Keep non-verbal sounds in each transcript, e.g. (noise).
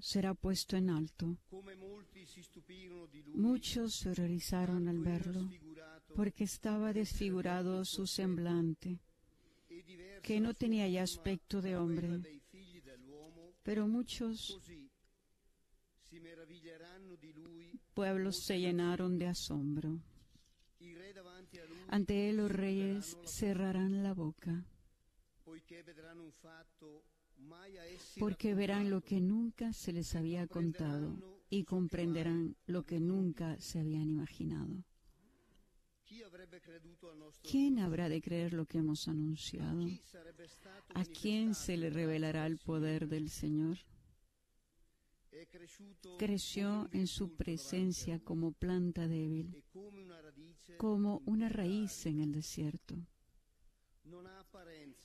será puesto en alto. Muchos se horrorizaron al verlo, porque estaba desfigurado su semblante, que no tenía ya aspecto de hombre. Pero muchos pueblos se llenaron de asombro. Ante él los reyes cerrarán la boca porque verán lo que nunca se les había contado y comprenderán lo que nunca se habían imaginado. ¿Quién habrá de creer lo que hemos anunciado? ¿A quién se le revelará el poder del Señor? Creció en su presencia como planta débil, como una raíz en el desierto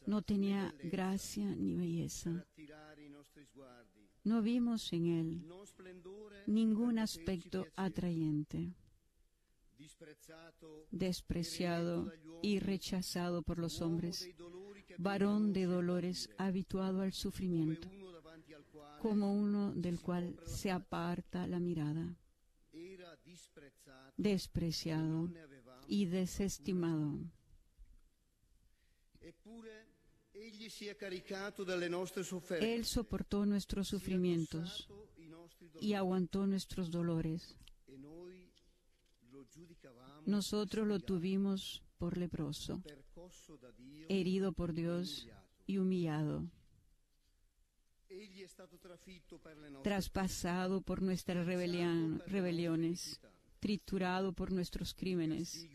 no tenía gracia ni belleza. No vimos en él ningún aspecto atrayente, despreciado y rechazado por los hombres, varón de dolores habituado al sufrimiento, como uno del cual se aparta la mirada, despreciado y desestimado él soportó nuestros sufrimientos y aguantó nuestros dolores. Nosotros lo tuvimos por leproso, herido por Dios y humillado, traspasado por nuestras rebeliones triturado por nuestros crímenes.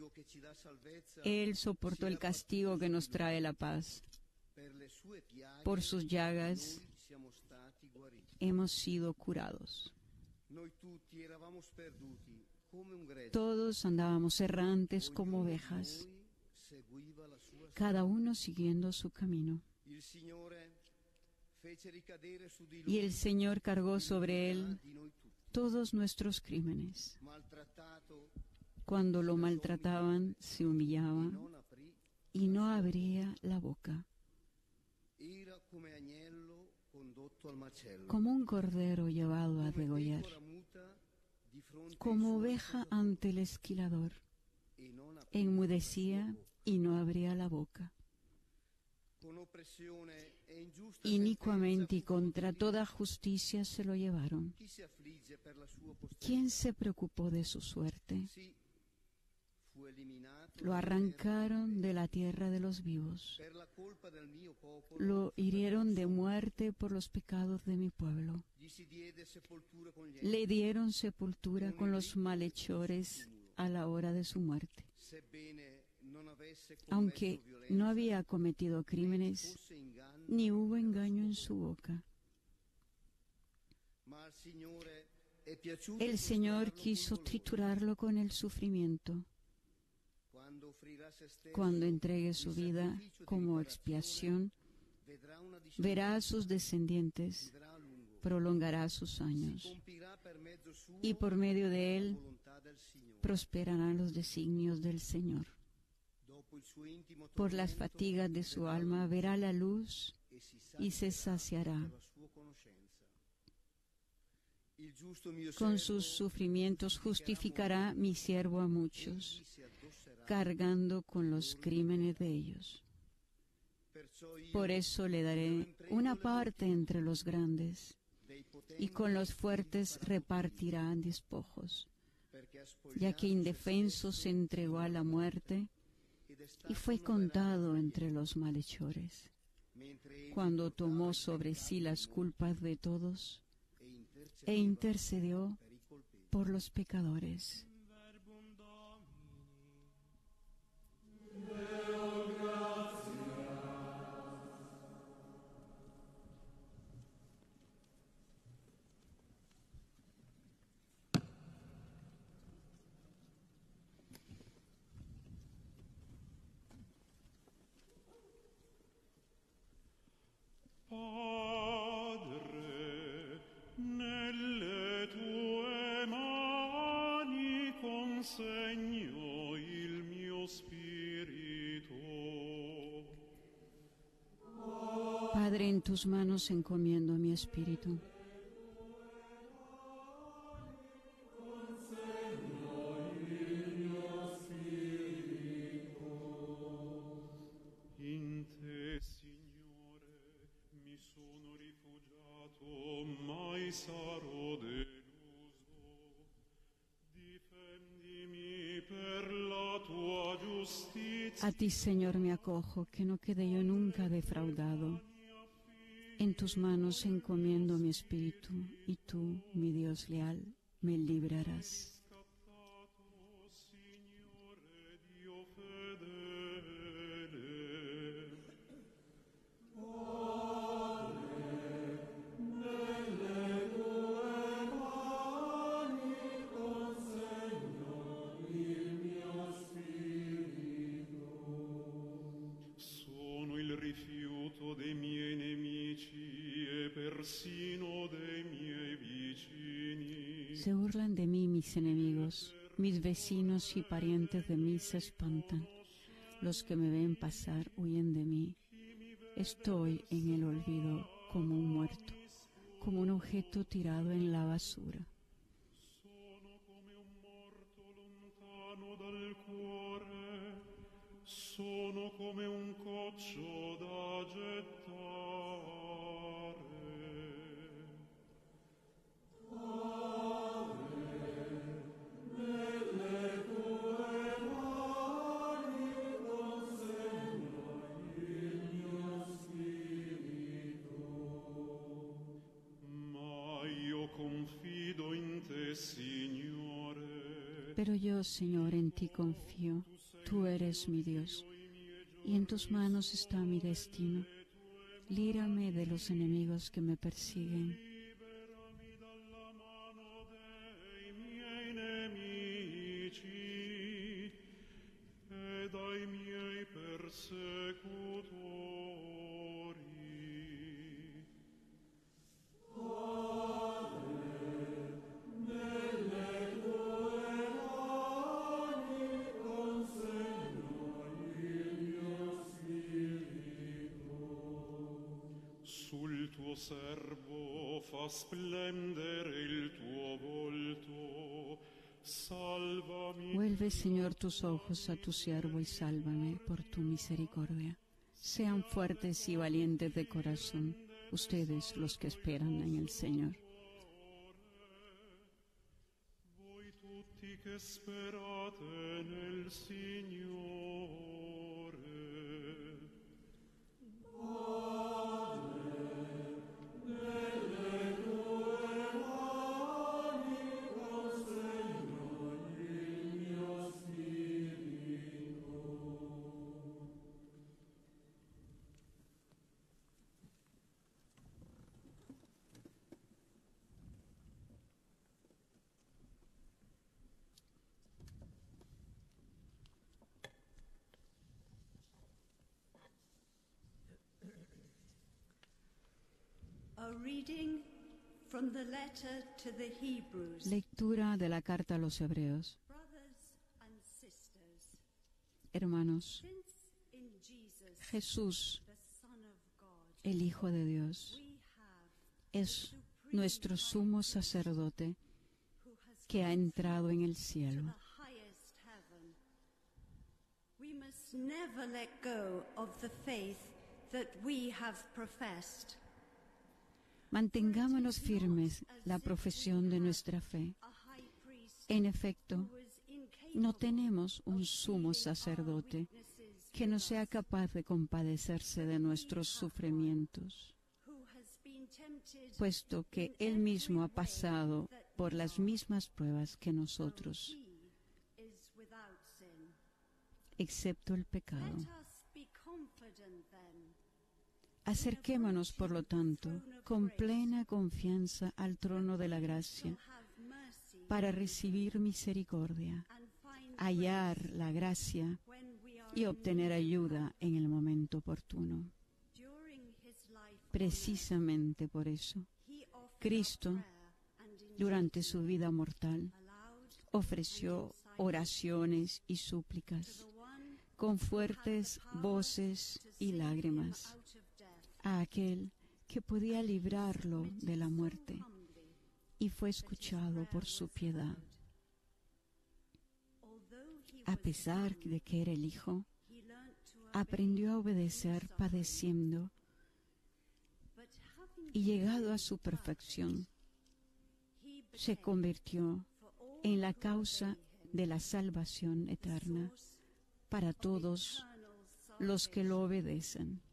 Él soportó el castigo que nos trae la paz. Por sus llagas hemos sido curados. Todos andábamos errantes como ovejas, cada uno siguiendo su camino. Y el Señor cargó sobre él todos nuestros crímenes. Cuando lo maltrataban, se humillaba y no abría la boca. Como un cordero llevado a degollar, como oveja ante el esquilador, enmudecía y no abría la boca. Inicuamente y contra toda justicia se lo llevaron. ¿Quién se preocupó de su suerte? Lo arrancaron de la tierra de los vivos. Lo hirieron de muerte por los pecados de mi pueblo. Le dieron sepultura con los malhechores a la hora de su muerte aunque no había cometido crímenes, ni hubo engaño en su boca. El Señor quiso triturarlo con el sufrimiento. Cuando entregue su vida como expiación, verá a sus descendientes, prolongará sus años, y por medio de él prosperarán los designios del Señor. Por las fatigas de su alma verá la luz y se saciará. Con sus sufrimientos justificará mi siervo a muchos, cargando con los crímenes de ellos. Por eso le daré una parte entre los grandes, y con los fuertes repartirá despojos, ya que indefenso se entregó a la muerte y fue contado entre los malhechores. Cuando tomó sobre sí las culpas de todos e intercedió por los pecadores. Tus manos encomiendo mi espíritu. A ti, Señor, me acojo, que no quede yo nunca defraudado. En tus manos encomiendo mi espíritu, y tú, mi Dios leal, me librarás. Vecinos y parientes de mí se espantan. Los que me ven pasar huyen de mí. Estoy en el olvido como un muerto, como un objeto tirado en la basura. Sono come un. Yo, Señor, en ti confío. Tú eres mi Dios, y en tus manos está mi destino. Lírame de los enemigos que me persiguen. Servo fa splendere il tuo volto. Vuelve, Señor, tus ojos a tu siervo y sálvame por tu misericordia. Sean fuertes y valientes de corazón, ustedes los que esperan en el Señor. Lectura de la carta a los Hebreos. Hermanos, Jesús, el Hijo de Dios, es nuestro sumo sacerdote que ha entrado en el cielo. We must never let go of the faith that we have professed. Mantengámonos firmes la profesión de nuestra fe. En efecto, no tenemos un sumo sacerdote que no sea capaz de compadecerse de nuestros sufrimientos, puesto que Él mismo ha pasado por las mismas pruebas que nosotros, excepto el pecado. Acerquémonos, por lo tanto, con plena confianza al trono de la gracia para recibir misericordia, hallar la gracia y obtener ayuda en el momento oportuno. Precisamente por eso, Cristo, durante su vida mortal, ofreció oraciones y súplicas con fuertes voces y lágrimas a aquel que podía librarlo de la muerte y fue escuchado por su piedad. A pesar de que era el Hijo, aprendió a obedecer padeciendo y llegado a su perfección, se convirtió en la causa de la salvación eterna para todos los que lo obedecen.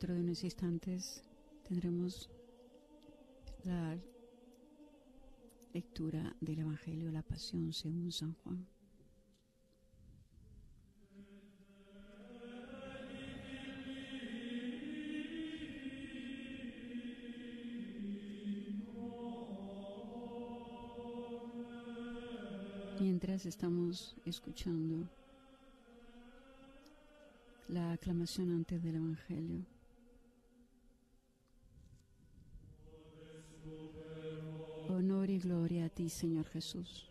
Dentro de unos instantes tendremos la lectura del Evangelio de la Pasión según San Juan. Mientras estamos escuchando la aclamación antes del Evangelio. Honor y gloria a ti, Señor Jesús.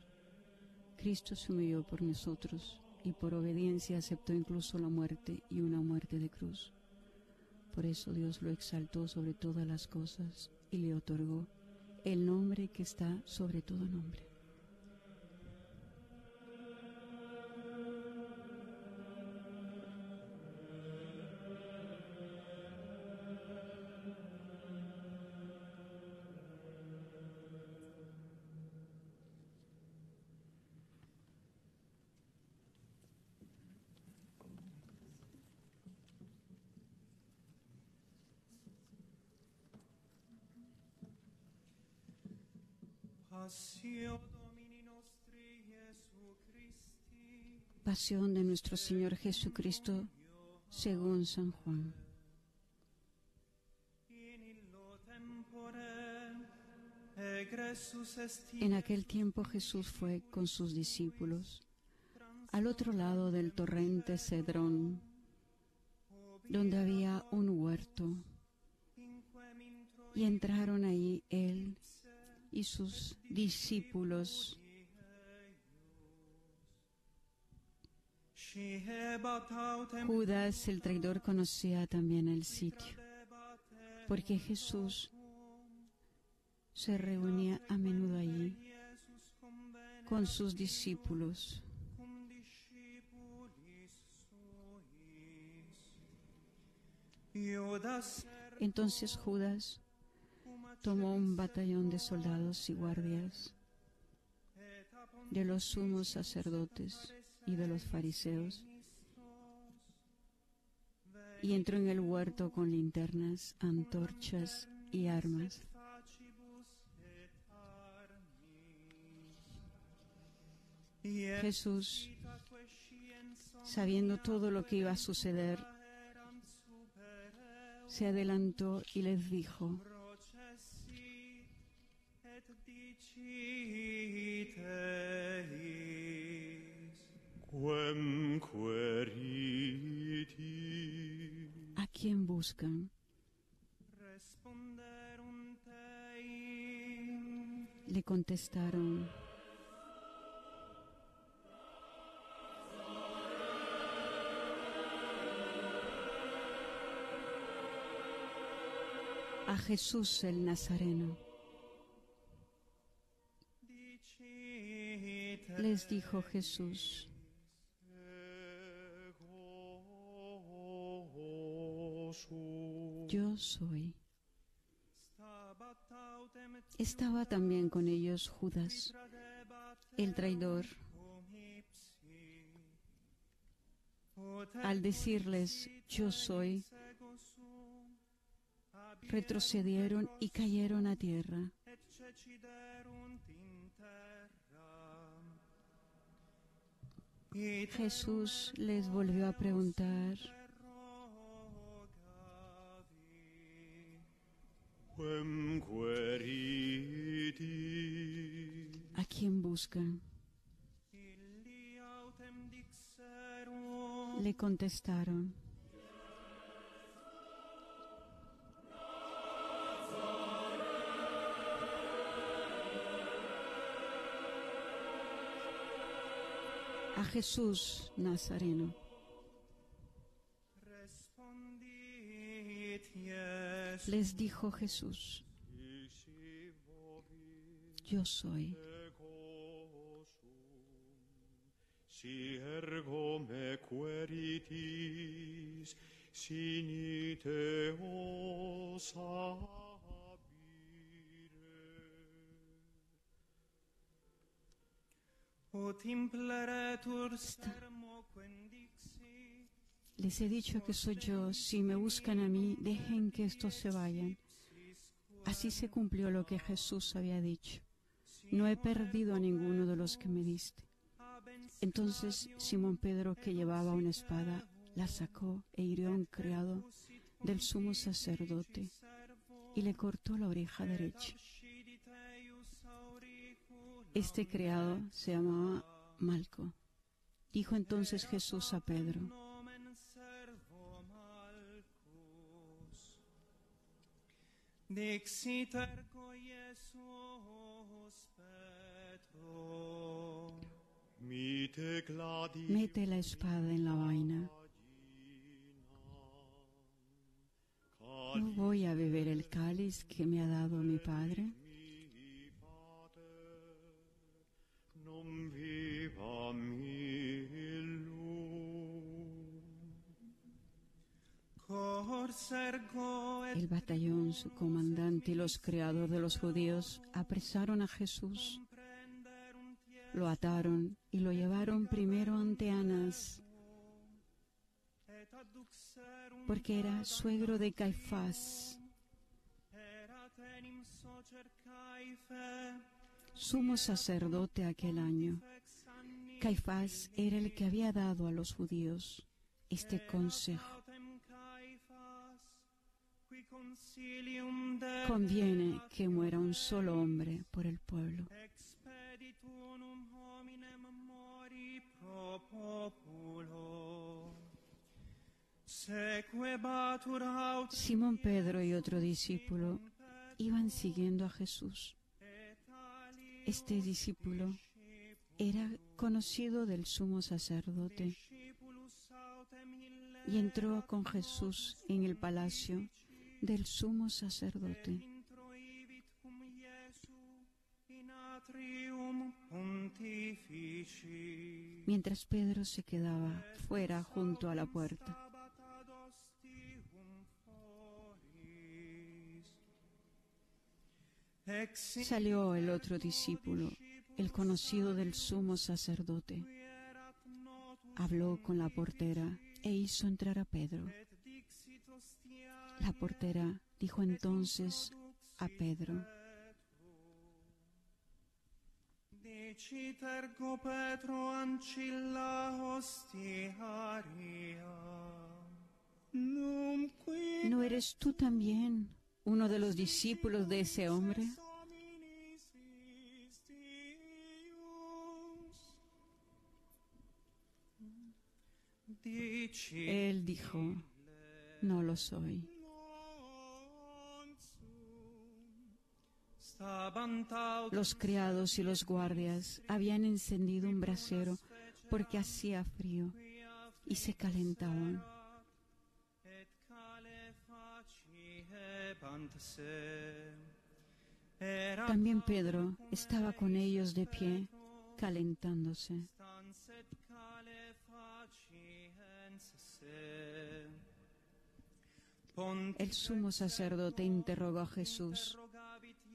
Cristo se humilló por nosotros y por obediencia aceptó incluso la muerte y una muerte de cruz. Por eso Dios lo exaltó sobre todas las cosas y le otorgó el nombre que está sobre todo nombre Pasión de nuestro Señor Jesucristo según San Juan. En aquel tiempo Jesús fue con sus discípulos al otro lado del torrente Cedrón, donde había un huerto, y entraron ahí él y sus discípulos. Judas el traidor conocía también el sitio, porque Jesús se reunía a menudo allí con sus discípulos. Entonces Judas tomó un batallón de soldados y guardias de los sumos sacerdotes y de los fariseos y entró en el huerto con linternas, antorchas y armas. Jesús sabiendo todo lo que iba a suceder, se adelantó y les dijo, ¿a quién buscan? Le contestaron, a Jesús el Nazareno. Les dijo Jesús, yo soy. Estaba también con ellos Judas, el traidor. Al decirles, yo soy, retrocedieron y cayeron a tierra. Jesús les volvió a preguntar, ¿a quién buscan? Le contestaron, a Jesús Nazareno. Les dijo Jesús, yo soy. Si ergo me queritis, sinite os Ut impleretur sermo quendixi, Les he dicho que soy yo. Si me buscan a mí, dejen que estos se vayan. Así se cumplió lo que Jesús había dicho. No he perdido a ninguno de los que me diste. Entonces Simón Pedro, que llevaba una espada, la sacó e hirió a un criado del sumo sacerdote y le cortó la oreja derecha. Este criado se llamaba Malco. Dijo entonces Jesús a Pedro, mete la espada en la vaina. ¿No voy a beber el cáliz que me ha dado mi Padre? mi pater, non viva mi El batallón, su comandante y los criados de los judíos apresaron a Jesús, lo ataron y lo llevaron primero ante adduxerunt porque era suegro de Caifás, sumo sacerdote aquel año. Caifás era el que había dado a los judíos este consejo. Conviene que muera un solo hombre por el pueblo. Simón Pedro y otro discípulo iban siguiendo a Jesús. Este discípulo era conocido del sumo sacerdote y entró con Jesús en el palacio del sumo sacerdote. mientras Pedro se quedaba fuera junto a la puerta. Salió el otro discípulo, el conocido del sumo sacerdote. Habló con la portera e hizo entrar a Pedro. La portera dijo entonces a Pedro, ¿No eres tú también uno de los discípulos de ese hombre? Él dijo, no lo soy. Los criados y los guardias habían encendido un brasero porque hacía frío y se calentaban. También Pedro estaba con ellos de pie, calentándose. El sumo sacerdote interrogó a Jesús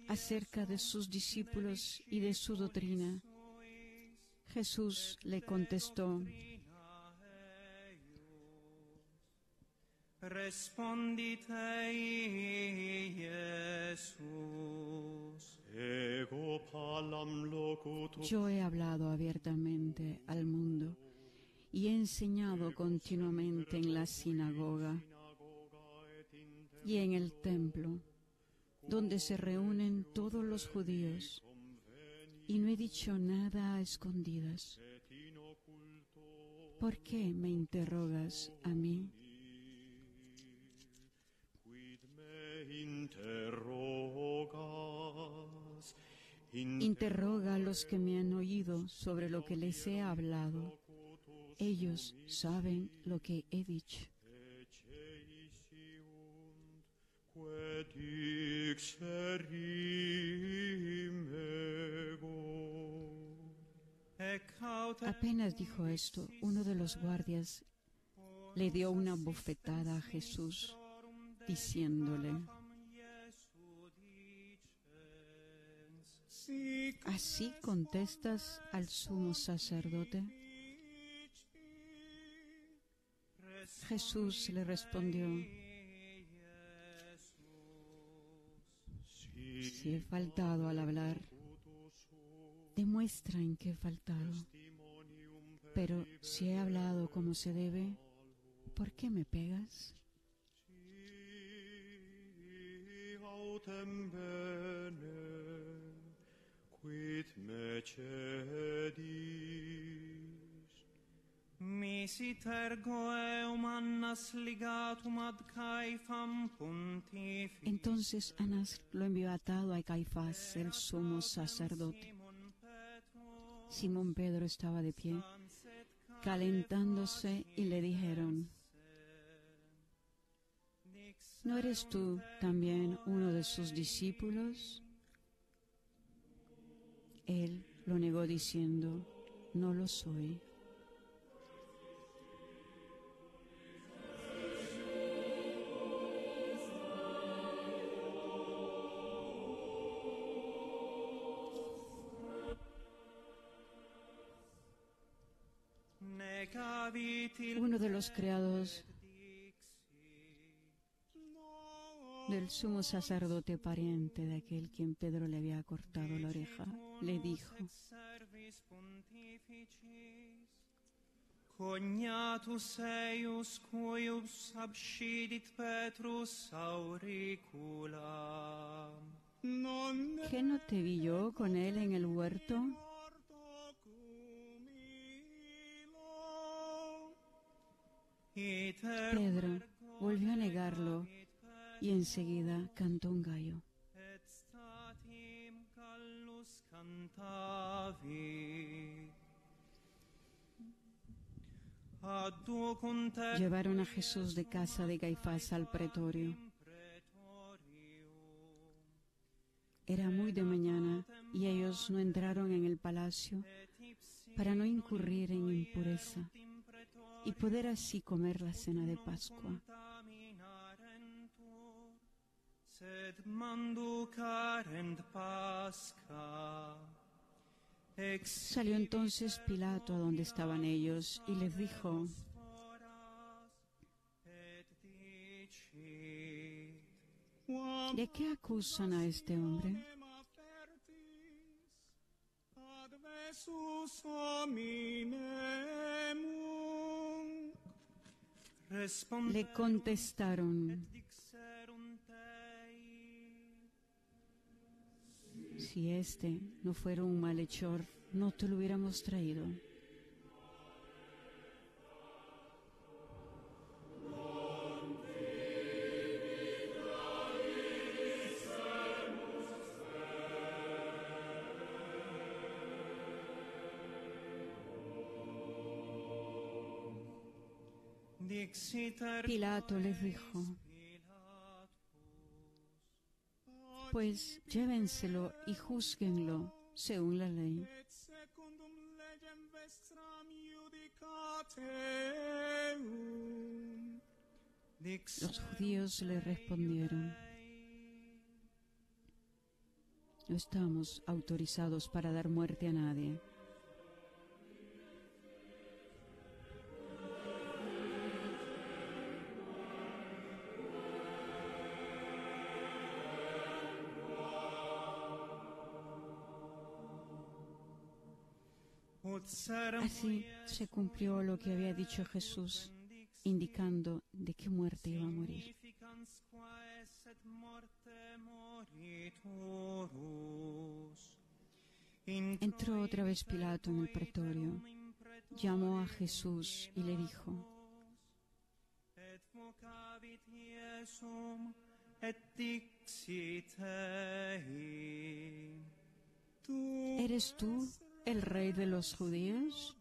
acerca de sus discípulos y de su doctrina. Jesús le contestó, yo he hablado abiertamente al mundo y he enseñado continuamente en la sinagoga y en el templo, donde se reúnen todos los judíos, y no he dicho nada a escondidas. ¿Por qué me interrogas a mí? Interroga a los que me han oído sobre lo que les he hablado. Ellos saben lo que he dicho. Apenas dijo esto, uno de los guardias le dio una bofetada a Jesús, diciéndole, ¿así contestas al sumo sacerdote? Jesús le respondió, si he faltado al hablar, demuestra en qué he faltado. Pero si he hablado como se debe, ¿por qué me pegas? Entonces Anás lo envió atado a Caifás, el sumo sacerdote. Simón Pedro estaba de pie, calentándose, y le dijeron, ¿no eres tú también uno de sus discípulos? Él lo negó diciendo, no lo soy. Uno de los criados del sumo sacerdote pariente de aquel quien Pedro le había cortado la oreja, le dijo, ¿qué no te vi yo con él en el huerto? Pedro volvió a negarlo y enseguida cantó un gallo. Llevaron a Jesús de casa de Caifás al pretorio. Era muy de mañana y ellos no entraron en el palacio para no incurrir en impureza y poder así comer la cena de Pascua. contaminarentur sed manducarent pasca ex Salió entonces Pilato a donde estaban ellos y les dijo, ¿de qué acusan a este hombre? Le contestaron, si este no fuera un malhechor, no te lo hubiéramos traído. Pilato les dijo, pues llévenselo y juzguenlo según la ley. Los judíos le respondieron, no estamos autorizados para dar muerte a nadie. Así se cumplió lo que había dicho Jesús, indicando de qué muerte iba a morir. Entró otra vez Pilato en el pretorio, llamó a Jesús y le dijo, ¿Eres tú el rey de los judíos?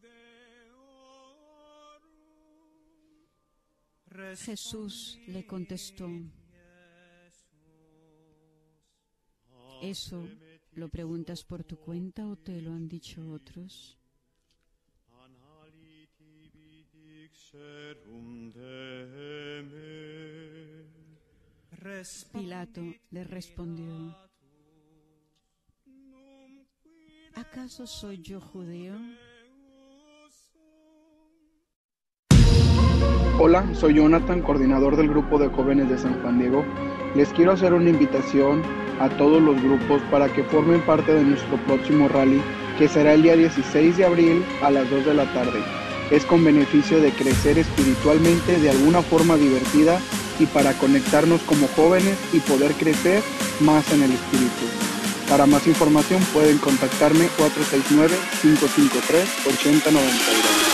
Jesús le contestó, ¿eso lo preguntas por tu cuenta o te lo han dicho otros? Pilato le respondió, ¿acaso soy yo judío? Hola, soy Jonathan, coordinador del grupo de jóvenes de San Juan Diego. Les quiero hacer una invitación a todos los grupos para que formen parte de nuestro próximo rally, que será el día 16 de abril a las 2 de la tarde. Es con beneficio de crecer espiritualmente de alguna forma divertida y para conectarnos como jóvenes y poder crecer más en el espíritu. Para más información pueden contactarme 469-553-8092.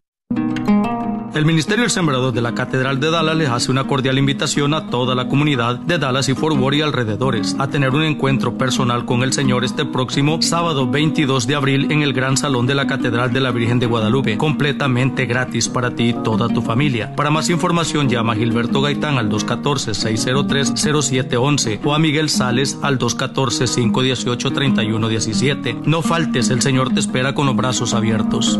El Ministerio del Sembrador de la Catedral de Dallas les hace una cordial invitación a toda la comunidad de Dallas y Fort Worth y alrededores a tener un encuentro personal con el Señor este próximo sábado 22 de abril en el Gran Salón de la Catedral de la Virgen de Guadalupe, completamente gratis para ti y toda tu familia. Para más información llama a Gilberto Gaitán al 214-603-0711 o a Miguel Sales al 214-518-3117. No faltes, el Señor te espera con los brazos abiertos.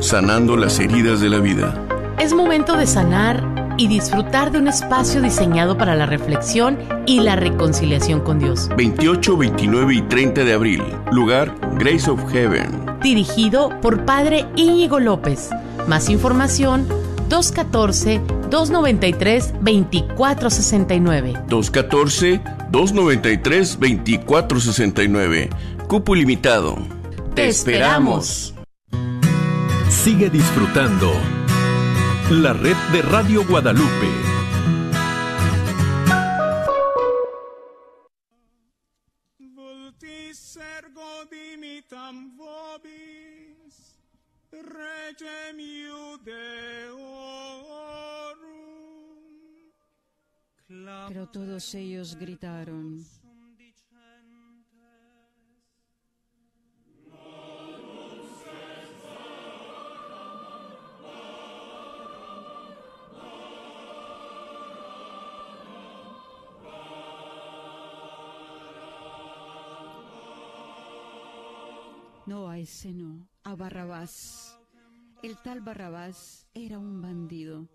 sanando las heridas de la vida. Es momento de sanar y disfrutar de un espacio diseñado para la reflexión y la reconciliación con Dios. 28, 29 y 30 de abril. Lugar Grace of Heaven. Dirigido por Padre Íñigo López. Más información 214-293-2469. 214-293-2469. Cupo ilimitado. Te esperamos. Sigue disfrutando la red de Radio Guadalupe. Vobis, regem. Pero todos ellos gritaron, No, a ese no, a Barrabás. El tal Barrabás era un bandido.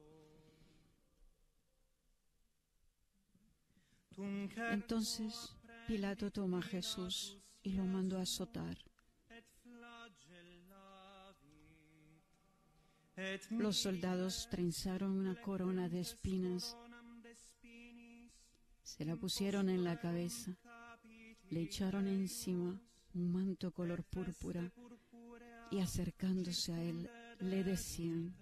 Entonces Pilato toma a Jesús y lo mandó a azotar. Los soldados trenzaron una corona de espinas, se la pusieron en la cabeza, le echaron encima un manto color púrpura y acercándose a él le decían,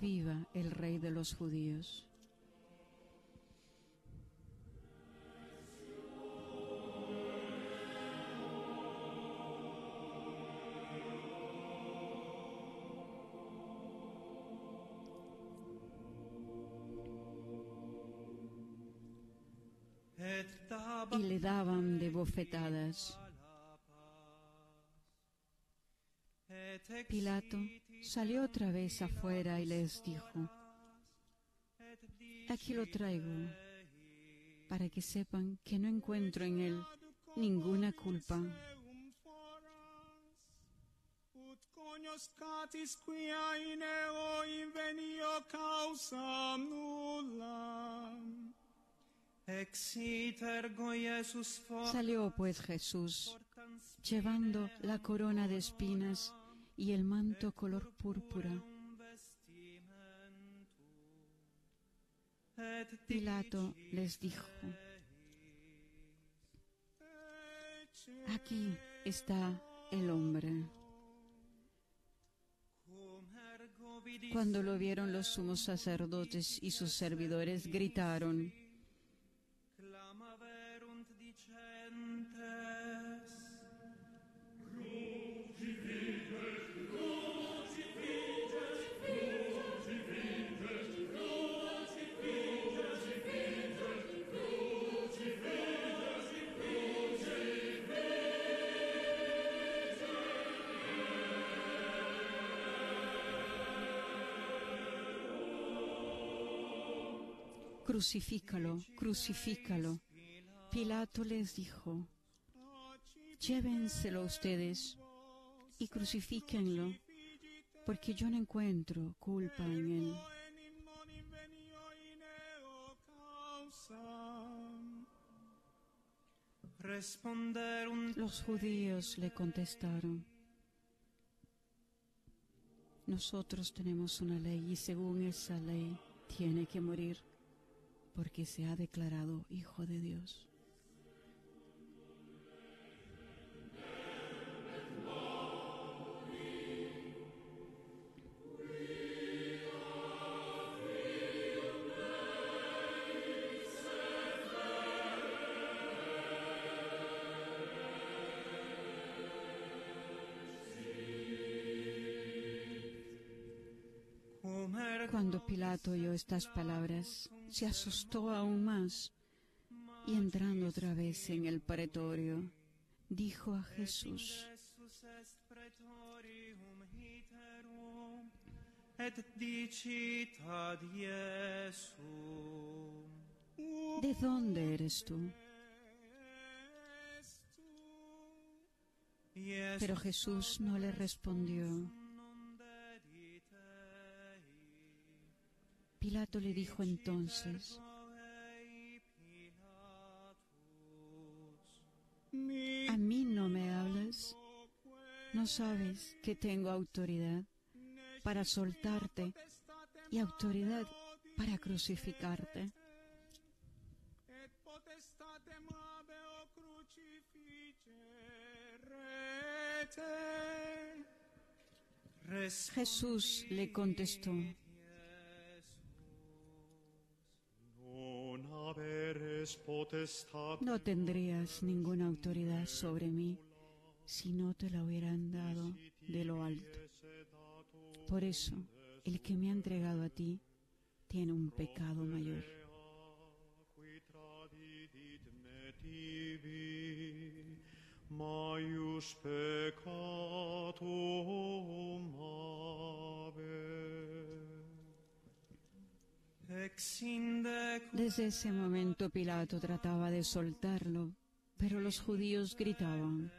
Viva el rey de los judíos. Y le daban de bofetadas. Pilato salió otra vez afuera y les dijo, aquí lo traigo para que sepan que no encuentro en él ninguna culpa. Salió pues Jesús llevando la corona de espinas y el manto color púrpura. Pilato les dijo, aquí está el hombre. Cuando lo vieron los sumos sacerdotes y sus servidores gritaron, crucifícalo, crucifícalo. Pilato les dijo, llévenselo ustedes y crucifíquenlo, porque yo no encuentro culpa en él. Los judíos le contestaron, nosotros tenemos una ley y según esa ley tiene que morir porque se ha declarado Hijo de Dios. Cuando Pilato oyó estas palabras, se asustó aún más y entrando otra vez en el pretorio, dijo a Jesús, ¿De dónde eres tú? Pero Jesús no le respondió. Pilato le dijo entonces, ¿a mí no me hablas? ¿No sabes que tengo autoridad para soltarte y autoridad para crucificarte? Jesús le contestó, no tendrías ninguna autoridad sobre mí si no te la hubieran dado de lo alto. Por eso, el que me ha entregado a ti tiene un pecado mayor. maius peccatum Desde ese momento Pilato trataba de soltarlo, pero los judíos gritaban.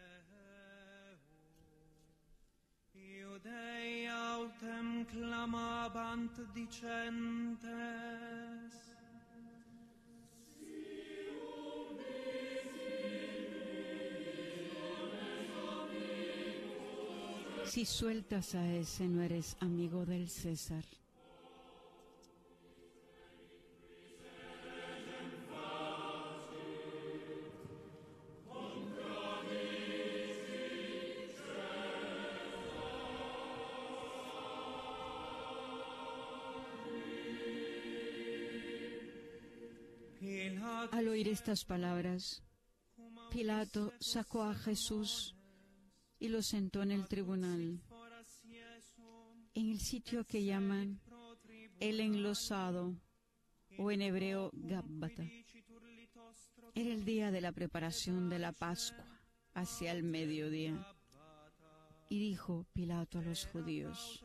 Si sueltas a ese, no eres amigo del César. Al oír estas palabras, Pilato sacó a Jesús y lo sentó en el tribunal, en el sitio que llaman el enlosado o en hebreo Gabbata. Era el día de la preparación de la Pascua, hacia el mediodía. Y dijo Pilato a los judíos,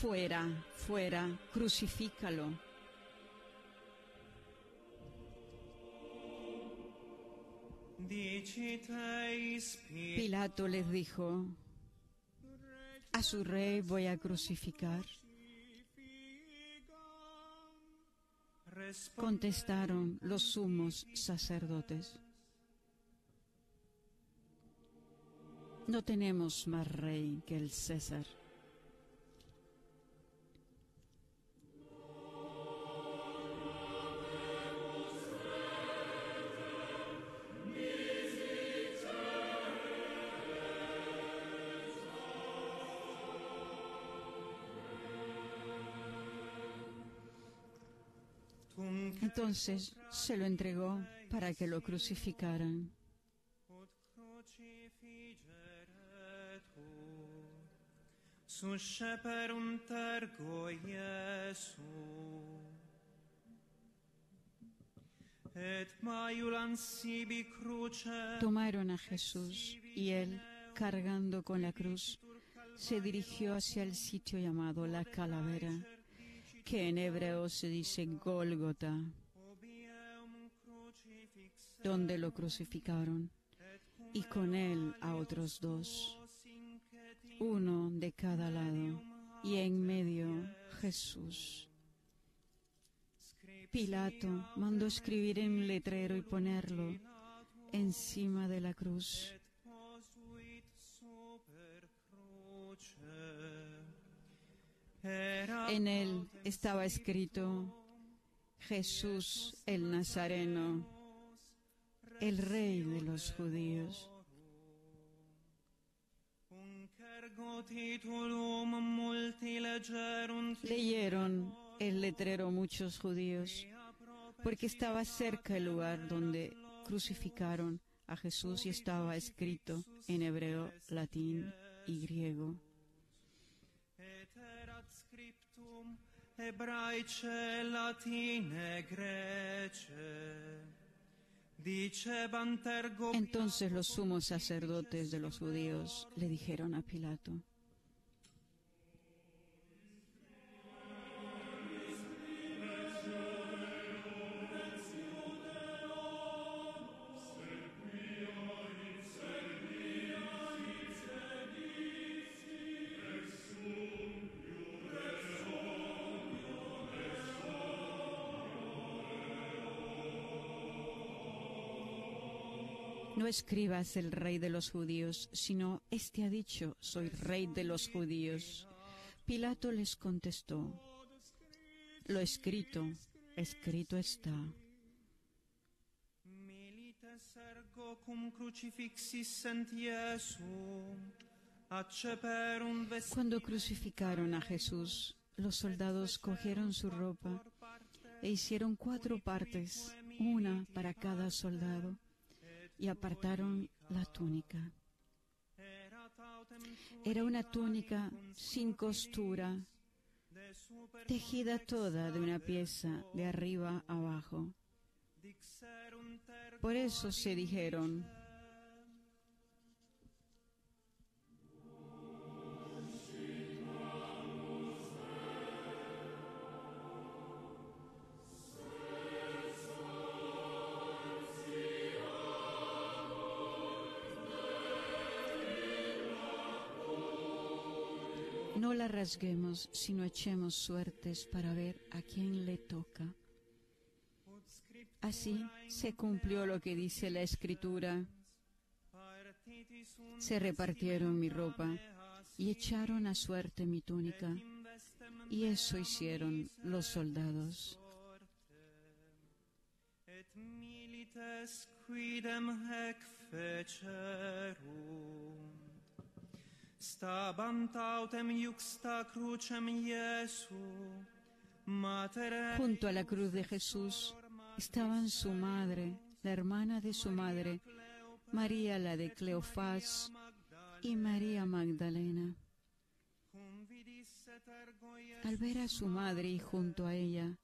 Fuera, fuera, crucifícalo. Pilato les dijo, a su rey voy a crucificar. Contestaron los sumos sacerdotes. No tenemos más rey que el César. Entonces se lo entregó para que lo crucificaran. Tomaron a Jesús y él, cargando con la cruz, se dirigió hacia el sitio llamado la calavera que en hebreo se dice Gólgota, donde lo crucificaron, y con él a otros dos, uno de cada lado, y en medio Jesús. Pilato mandó escribir en un letrero y ponerlo encima de la cruz. En él estaba escrito Jesús el Nazareno, el rey de los judíos. Leyeron el letrero muchos judíos porque estaba cerca el lugar donde crucificaron a Jesús y estaba escrito en hebreo, latín y griego. Entonces los sumos sacerdotes de los judíos le dijeron a Pilato, escribas el rey de los judíos, sino este ha dicho, soy rey de los judíos. Pilato les contestó, lo escrito, escrito está. Cuando crucificaron a Jesús, los soldados cogieron su ropa e hicieron cuatro partes, una para cada soldado, y apartaron la túnica. Era una túnica sin costura, tejida toda de una pieza de arriba abajo. Por eso se dijeron, rasguemos, sino echemos suertes para ver a quién le toca. Así se cumplió lo que dice la escritura. Se repartieron mi ropa y echaron a suerte mi túnica. Y eso hicieron los soldados. Junto a la cruz de Jesús estaban su madre, la hermana de su madre, María la de Cleofás y María Magdalena. Al ver a su madre y junto a ella,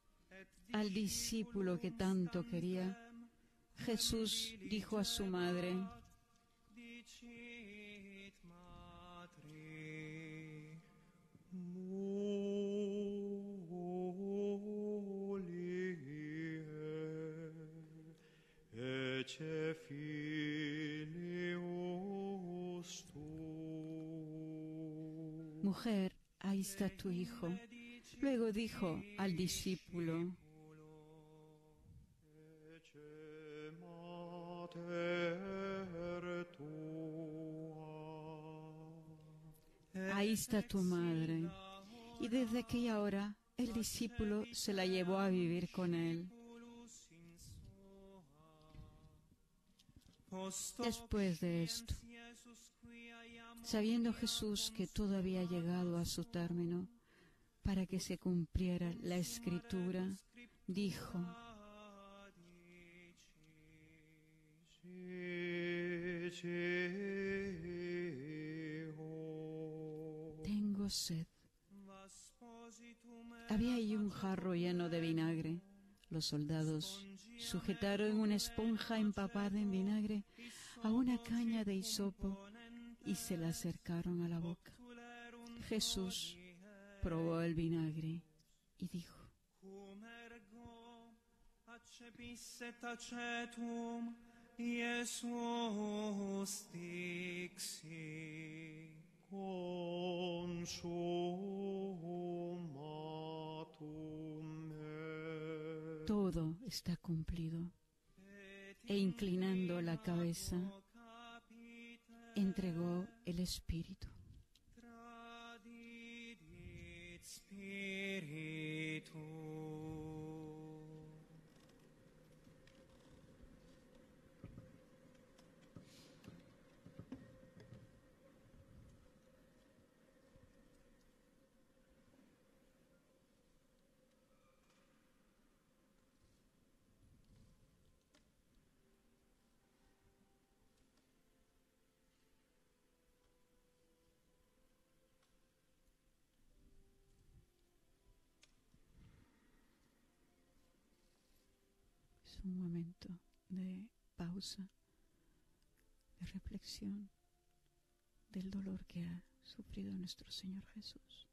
al discípulo que tanto quería, Jesús dijo a su madre, Mujer, ahí está tu hijo. Luego dijo al discípulo, Ahí está tu madre. Y desde aquella hora el discípulo se la llevó a vivir con él. Después de esto, sabiendo Jesús que todo había llegado a su término para que se cumpliera la escritura, dijo, tengo sed. Había ahí un jarro lleno de vinagre. Los soldados sujetaron una esponja empapada en vinagre a una caña de hisopo y se la acercaron a la boca. Jesús probó el vinagre y dijo, todo está cumplido. E inclinando la cabeza, entregó el Espíritu. Un momento de pausa, de reflexión del dolor que ha sufrido nuestro Señor Jesús.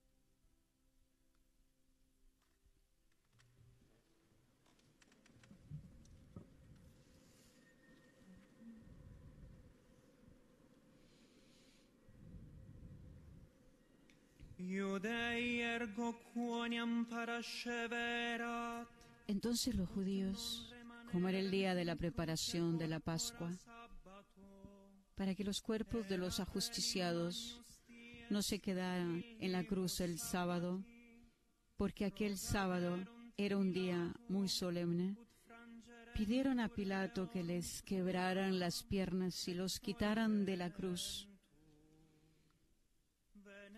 Entonces los judíos, como era el día de la preparación de la Pascua, para que los cuerpos de los ajusticiados no se quedaran en la cruz el sábado, porque aquel sábado era un día muy solemne, pidieron a Pilato que les quebraran las piernas y los quitaran de la cruz.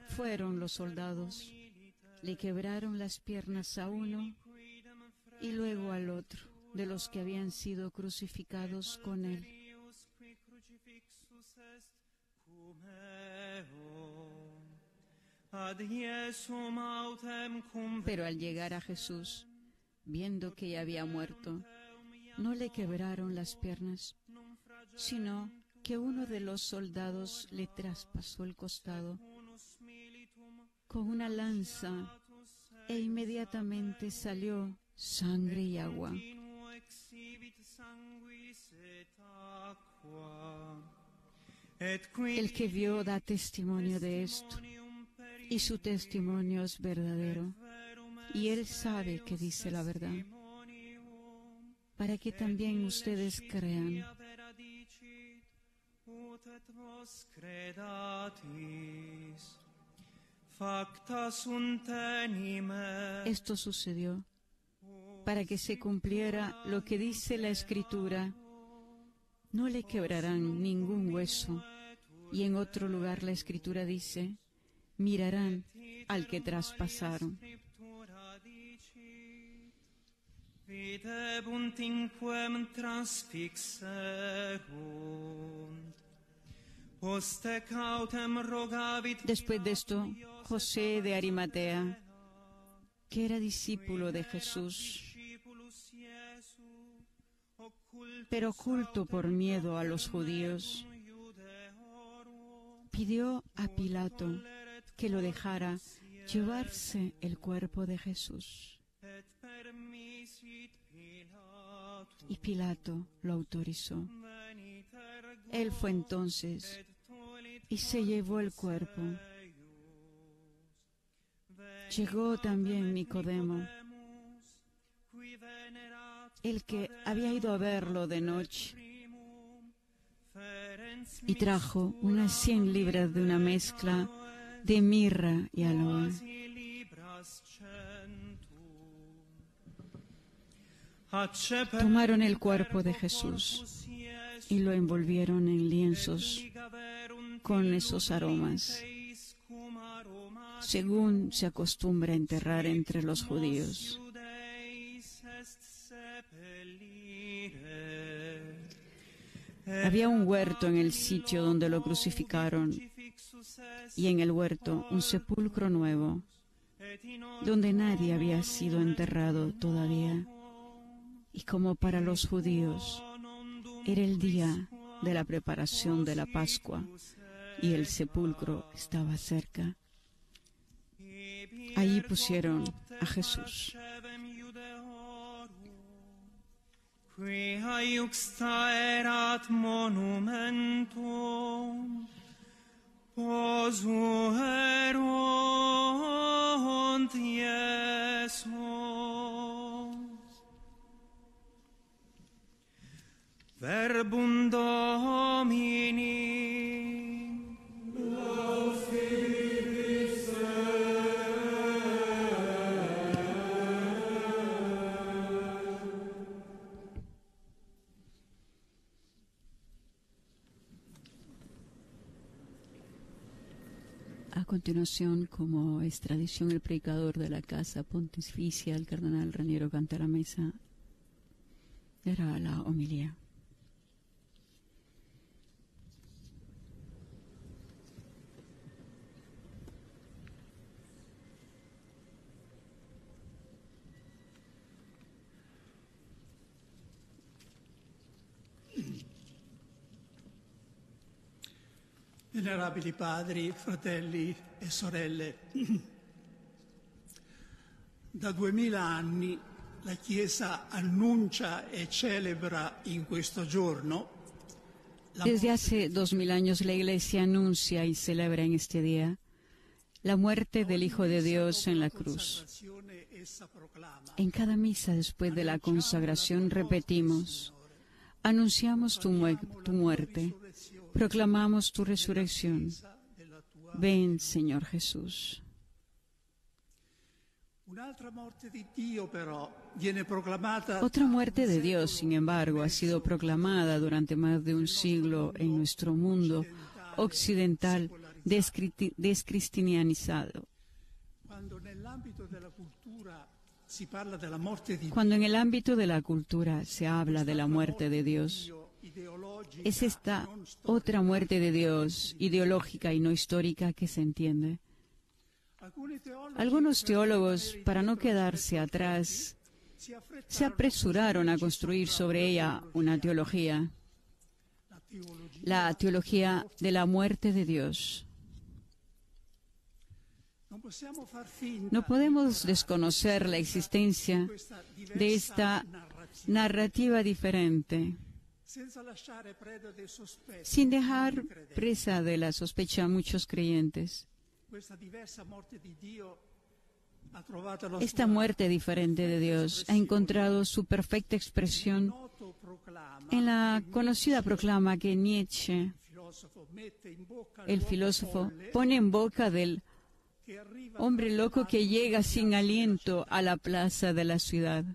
Fueron los soldados, le quebraron las piernas a uno y luego al otro de los que habían sido crucificados con él. Pero al llegar a Jesús, viendo que ya había muerto, no le quebraron las piernas, sino que uno de los soldados le traspasó el costado con una lanza e inmediatamente salió sangre y agua. El que vio da testimonio de esto y su testimonio es verdadero y él sabe que dice la verdad para que también ustedes crean. Esto sucedió para que se cumpliera lo que dice la escritura. No le quebrarán ningún hueso. Y en otro lugar la escritura dice, mirarán al que traspasaron. Después de esto, José de Arimatea, que era discípulo de Jesús, pero oculto por miedo a los judíos, pidió a Pilato que lo dejara llevarse el cuerpo de Jesús. Y Pilato lo autorizó. Él fue entonces y se llevó el cuerpo. Llegó también Nicodemo, el que había ido a verlo de noche, y trajo unas cien libras de una mezcla de mirra y aloe. Tomaron el cuerpo de Jesús y lo envolvieron en lienzos con esos aromas, según se acostumbra enterrar entre los judíos. Había un huerto en el sitio donde lo crucificaron y en el huerto un sepulcro nuevo, donde nadie había sido enterrado todavía y como para los judíos era el día de la preparación de la Pascua y el sepulcro estaba cerca. Allí pusieron a Jesús. quia iuxta erat monumentum, posuerunt Iesus. Verbum Domini, continuación, como es tradición, el predicador de la Casa Pontificia, el cardenal Raniero Cantaramesa, era la homilía. Venerabili padri, fratelli e sorelle, (clears throat) da duemila anni la Chiesa annuncia e celebra in questo giorno Desde hace dos mil años la Iglesia anuncia y celebra en este día la muerte del Hijo de Dios en la cruz. En cada misa después de la consagración repetimos, Anunciamos tu, mu tu muerte, proclamamos tu resurrección. Ven, Señor Jesús. Otra muerte de Dios, sin embargo, ha sido proclamada durante más de un siglo en nuestro mundo occidental descristianizado. Cuando en el ámbito de la cultura se habla de la muerte de Dios, es esta otra muerte de Dios, ideológica y no histórica, que se entiende. Algunos teólogos, para no quedarse atrás, se apresuraron a construir sobre ella una teología, la teología de la muerte de Dios. No podemos desconocer la existencia de esta narrativa diferente sin dejar presa de la sospecha a muchos creyentes. Esta muerte diferente de Dios ha encontrado su perfecta expresión en la conocida proclama que Nietzsche, el filósofo, pone en boca del hombre loco que llega sin aliento a la plaza de la ciudad.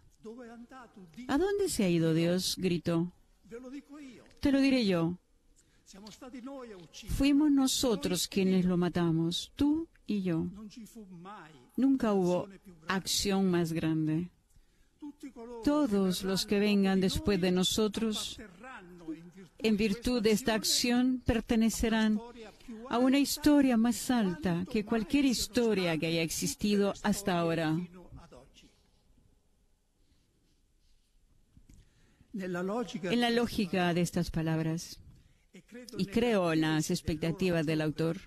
¿A dónde se ha ido Dios? gritó. Te lo diré yo. Fuimos nosotros quienes lo matamos, tú y yo. Nunca hubo acción más grande. Todos los que vengan después de nosotros, en virtud de esta acción, pertenecerán a una historia más alta que cualquier historia que haya existido hasta ahora. En la lógica de estas palabras, y creo en las expectativas del autor,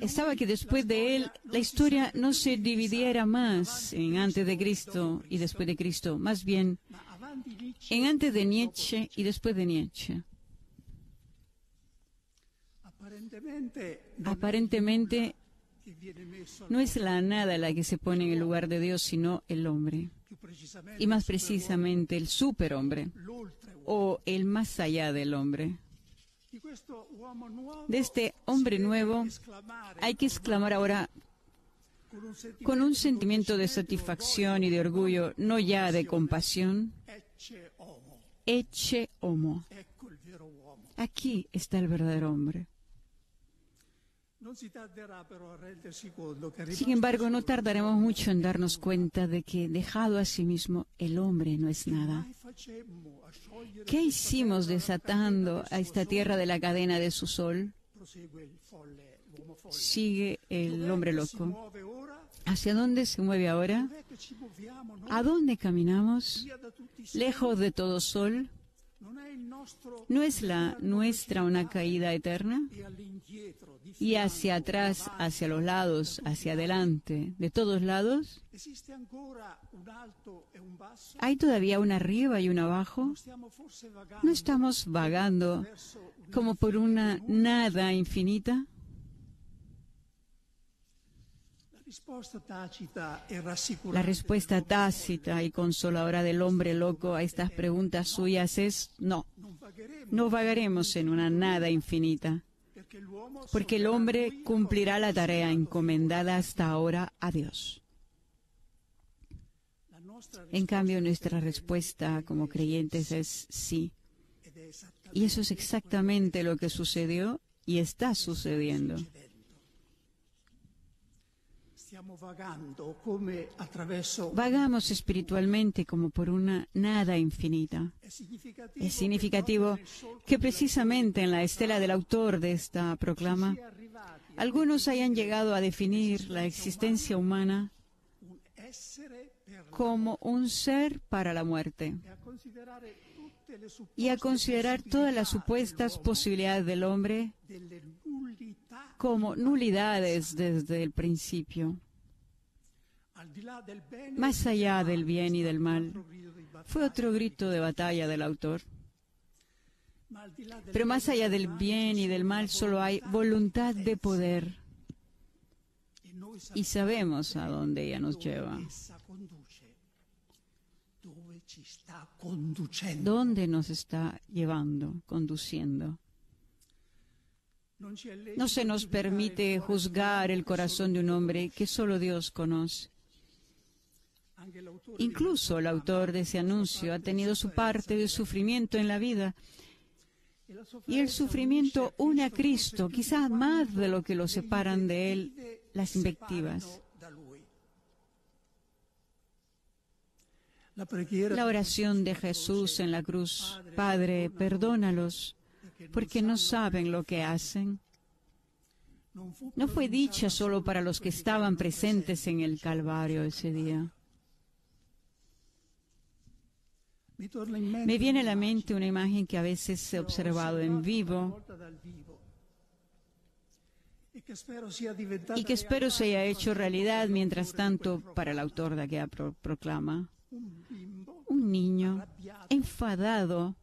estaba que después de él la historia no se dividiera más en antes de Cristo y después de Cristo, más bien en antes de Nietzsche y después de Nietzsche. Aparentemente no es la nada la que se pone en el lugar de Dios, sino el hombre. Y más precisamente el superhombre o el más allá del hombre. De este hombre nuevo hay que exclamar ahora con un sentimiento de satisfacción y de orgullo, no ya de compasión, eche homo. Aquí está el verdadero hombre. Sin embargo, no tardaremos mucho en darnos cuenta de que, dejado a sí mismo, el hombre no es nada. ¿Qué hicimos desatando a esta tierra de la cadena de su sol? Sigue el hombre loco. ¿Hacia dónde se mueve ahora? ¿A dónde caminamos? Lejos de todo sol. ¿No es la nuestra una caída eterna? Y hacia atrás, hacia los lados, hacia adelante, de todos lados, ¿hay todavía un arriba y un abajo? ¿No estamos vagando como por una nada infinita? La respuesta tácita y consoladora del hombre loco a estas preguntas suyas es no. No vagaremos en una nada infinita, porque el hombre cumplirá la tarea encomendada hasta ahora a Dios. En cambio, nuestra respuesta como creyentes es sí. Y eso es exactamente lo que sucedió y está sucediendo. Vagamos espiritualmente como por una nada infinita. Es significativo que precisamente en la estela del autor de esta proclama, algunos hayan llegado a definir la existencia humana como un ser para la muerte y a considerar todas las supuestas posibilidades del hombre como nulidades desde el principio. Más allá del bien y del mal, fue otro grito de batalla del autor. Pero más allá del bien y del mal solo hay voluntad de poder. Y sabemos a dónde ella nos lleva. ¿Dónde nos está llevando, conduciendo? No se nos permite juzgar el corazón de un hombre que solo Dios conoce. Incluso el autor de ese anuncio ha tenido su parte de sufrimiento en la vida. Y el sufrimiento une a Cristo, quizás más de lo que lo separan de Él las invectivas. La oración de Jesús en la cruz, Padre, perdónalos, porque no saben lo que hacen. No fue dicha solo para los que estaban presentes en el Calvario ese día. Me viene a la mente una imagen que a veces he observado en vivo y que espero se haya hecho realidad mientras tanto para el autor de aquella proclama. Un niño enfadado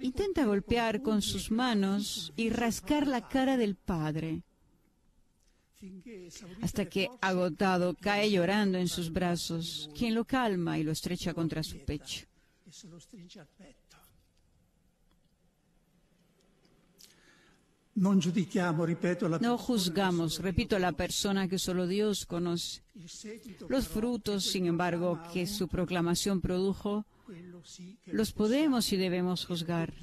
intenta golpear con sus manos y rascar la cara del padre hasta que, agotado, cae llorando en sus brazos, quien lo calma y lo estrecha contra su pecho. No juzgamos, repito, a la persona que solo Dios conoce. Los frutos, sin embargo, que su proclamación produjo, los podemos y debemos juzgar.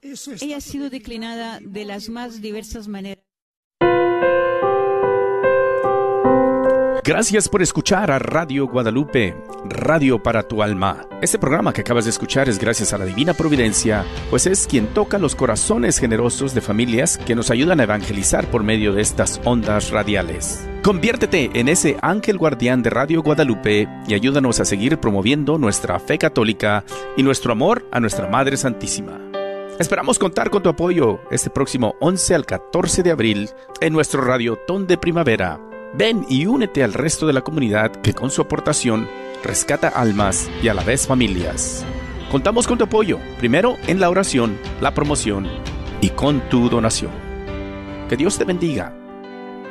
Ella ha sido declinada de las más diversas maneras. Gracias por escuchar a Radio Guadalupe, Radio para tu alma. Este programa que acabas de escuchar es gracias a la Divina Providencia, pues es quien toca los corazones generosos de familias que nos ayudan a evangelizar por medio de estas ondas radiales. Conviértete en ese ángel guardián de Radio Guadalupe y ayúdanos a seguir promoviendo nuestra fe católica y nuestro amor a nuestra Madre Santísima. Esperamos contar con tu apoyo este próximo 11 al 14 de abril en nuestro Radio Ton de Primavera Ven y únete al resto de la comunidad que con su aportación rescata almas y a la vez familias. Contamos con tu apoyo, primero en la oración, la promoción y con tu donación. Que Dios te bendiga.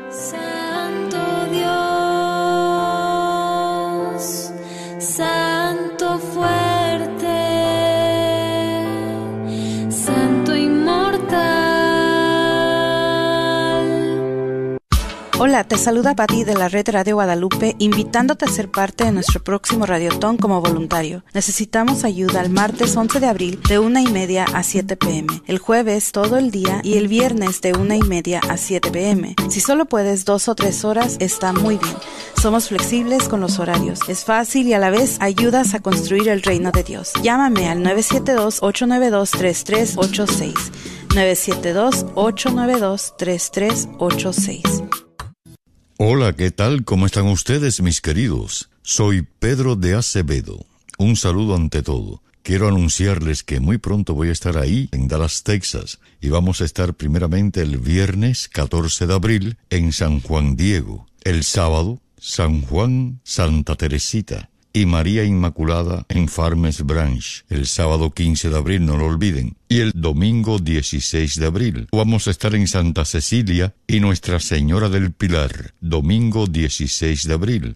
Santo Dios, Santo Hola, te saluda Patti de la Red Radio Guadalupe, invitándote a ser parte de nuestro próximo Radiotón como voluntario. Necesitamos ayuda el martes 11 de abril de una y media a 7 pm, el jueves todo el día y el viernes de una y media a 7 pm. Si solo puedes dos o tres horas, está muy bien. Somos flexibles con los horarios. Es fácil y a la vez ayudas a construir el reino de Dios. Llámame al 972-892-3386. 972-892-3386. Hola, ¿qué tal? ¿Cómo están ustedes, mis queridos? Soy Pedro de Acevedo. Un saludo ante todo. Quiero anunciarles que muy pronto voy a estar ahí, en Dallas, Texas, y vamos a estar primeramente el viernes 14 de abril en San Juan Diego, el sábado San Juan Santa Teresita, y María Inmaculada en Farmers Branch el sábado 15 de abril, no lo olviden, y el domingo 16 de abril. Vamos a estar en Santa Cecilia y Nuestra Señora del Pilar, domingo 16 de abril.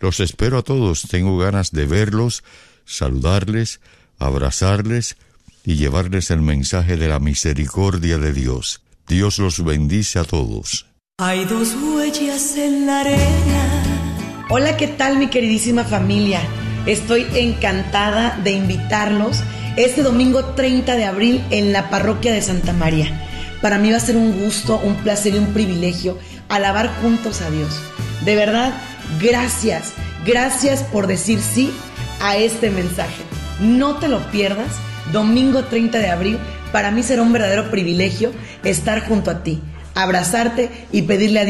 Los espero a todos, tengo ganas de verlos, saludarles, abrazarles y llevarles el mensaje de la misericordia de Dios. Dios los bendice a todos. Hay dos huellas en la arena Hola, ¿qué tal mi queridísima familia? Estoy encantada de invitarlos este domingo 30 de abril en la parroquia de Santa María. Para mí va a ser un gusto, un placer y un privilegio alabar juntos a Dios. De verdad, gracias, gracias por decir sí a este mensaje. No te lo pierdas, domingo 30 de abril, para mí será un verdadero privilegio estar junto a ti, abrazarte y pedirle a Dios